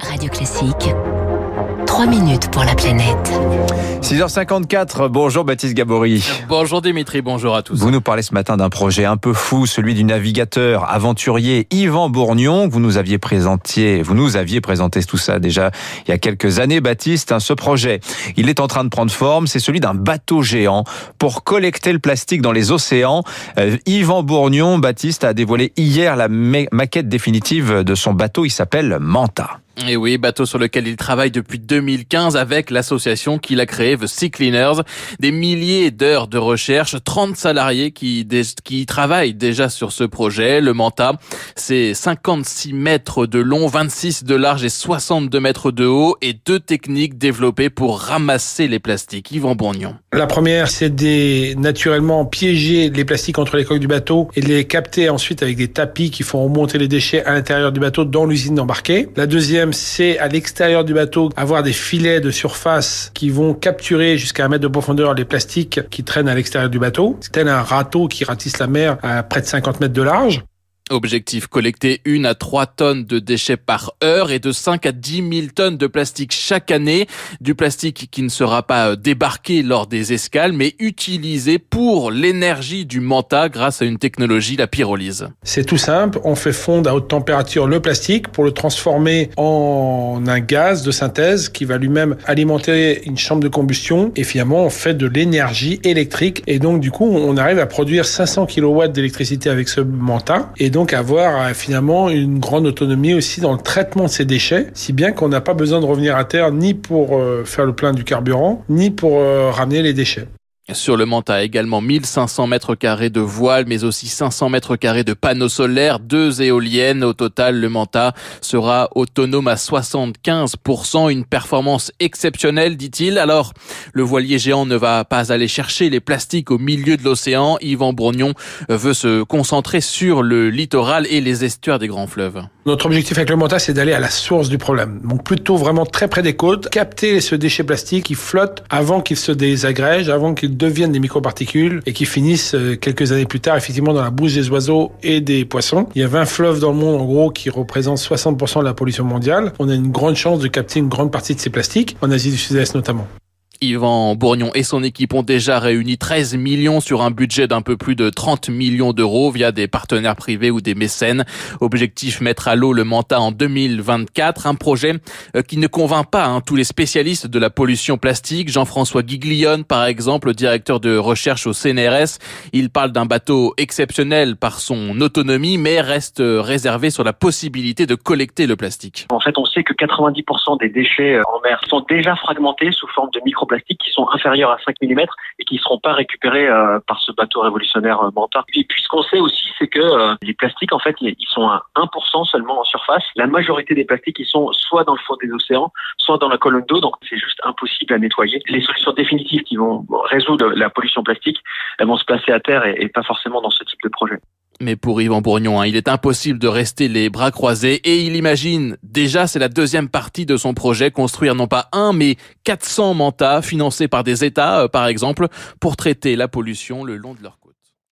Radio Classique. 3 minutes pour la planète. 6h54, bonjour Baptiste Gabory. Bonjour Dimitri, bonjour à tous. Vous nous parlez ce matin d'un projet un peu fou, celui du navigateur aventurier Yvan Bourgnon. Vous nous aviez présenté, vous nous aviez présenté tout ça déjà il y a quelques années, Baptiste. Ce projet, il est en train de prendre forme. C'est celui d'un bateau géant pour collecter le plastique dans les océans. Euh, Yvan Bourgnon, Baptiste, a dévoilé hier la maquette définitive de son bateau. Il s'appelle Manta. Et oui, bateau sur lequel il travaille depuis 2015 avec l'association qu'il a créée, The Sea Cleaners. Des milliers d'heures de recherche, 30 salariés qui, qui travaillent déjà sur ce projet. Le Manta, c'est 56 mètres de long, 26 de large et 62 mètres de haut et deux techniques développées pour ramasser les plastiques. Yvan Bourgnon. La première, c'est de naturellement piéger les plastiques entre les coques du bateau et les capter ensuite avec des tapis qui font remonter les déchets à l'intérieur du bateau dans l'usine d'embarquer. La deuxième, c'est à l'extérieur du bateau avoir des filets de surface qui vont capturer jusqu'à un mètre de profondeur les plastiques qui traînent à l'extérieur du bateau. C'est tel un râteau qui ratisse la mer à près de 50 mètres de large. Objectif collecter une à trois tonnes de déchets par heure et de 5 à 10 000 tonnes de plastique chaque année. Du plastique qui ne sera pas euh, débarqué lors des escales, mais utilisé pour l'énergie du manta grâce à une technologie, la pyrolyse. C'est tout simple. On fait fondre à haute température le plastique pour le transformer en un gaz de synthèse qui va lui-même alimenter une chambre de combustion. Et finalement, on fait de l'énergie électrique. Et donc, du coup, on arrive à produire 500 kW d'électricité avec ce manta. Donc avoir euh, finalement une grande autonomie aussi dans le traitement de ces déchets, si bien qu'on n'a pas besoin de revenir à terre ni pour euh, faire le plein du carburant, ni pour euh, ramener les déchets. Sur le Manta, également 1500 mètres carrés de voiles, mais aussi 500 mètres carrés de panneaux solaires, deux éoliennes. Au total, le Manta sera autonome à 75%, une performance exceptionnelle, dit-il. Alors, le voilier géant ne va pas aller chercher les plastiques au milieu de l'océan. Yvan Bourgnon veut se concentrer sur le littoral et les estuaires des grands fleuves. Notre objectif avec le Manta, c'est d'aller à la source du problème. Donc plutôt vraiment très près des côtes, capter ce déchet plastique qui flotte avant qu'il se désagrège, avant qu'il deviennent des microparticules et qui finissent euh, quelques années plus tard effectivement dans la bouche des oiseaux et des poissons. Il y a 20 fleuves dans le monde en gros qui représentent 60% de la pollution mondiale. On a une grande chance de capter une grande partie de ces plastiques, en Asie du Sud-Est notamment. Yvan Bourgnon et son équipe ont déjà réuni 13 millions sur un budget d'un peu plus de 30 millions d'euros via des partenaires privés ou des mécènes. Objectif mettre à l'eau le Manta en 2024, un projet euh, qui ne convainc pas hein, tous les spécialistes de la pollution plastique. Jean-François Giglione, par exemple, directeur de recherche au CNRS, il parle d'un bateau exceptionnel par son autonomie, mais reste réservé sur la possibilité de collecter le plastique. En fait, on sait que 90% des déchets euh, en mer sont déjà fragmentés sous forme de micro plastiques qui sont inférieurs à 5 mm et qui ne seront pas récupérés euh, par ce bateau révolutionnaire euh. Et puis ce qu'on sait aussi, c'est que euh, les plastiques, en fait, ils sont à 1% seulement en surface. La majorité des plastiques, ils sont soit dans le fond des océans, soit dans la colonne d'eau, donc c'est juste impossible à nettoyer. Les solutions définitives qui vont résoudre la pollution plastique, elles vont se placer à terre et pas forcément dans ce type de projet. Mais pour Yvan Bourgnon, hein, il est impossible de rester les bras croisés et il imagine, déjà c'est la deuxième partie de son projet, construire non pas un mais 400 mantas financés par des États, euh, par exemple, pour traiter la pollution le long de leur.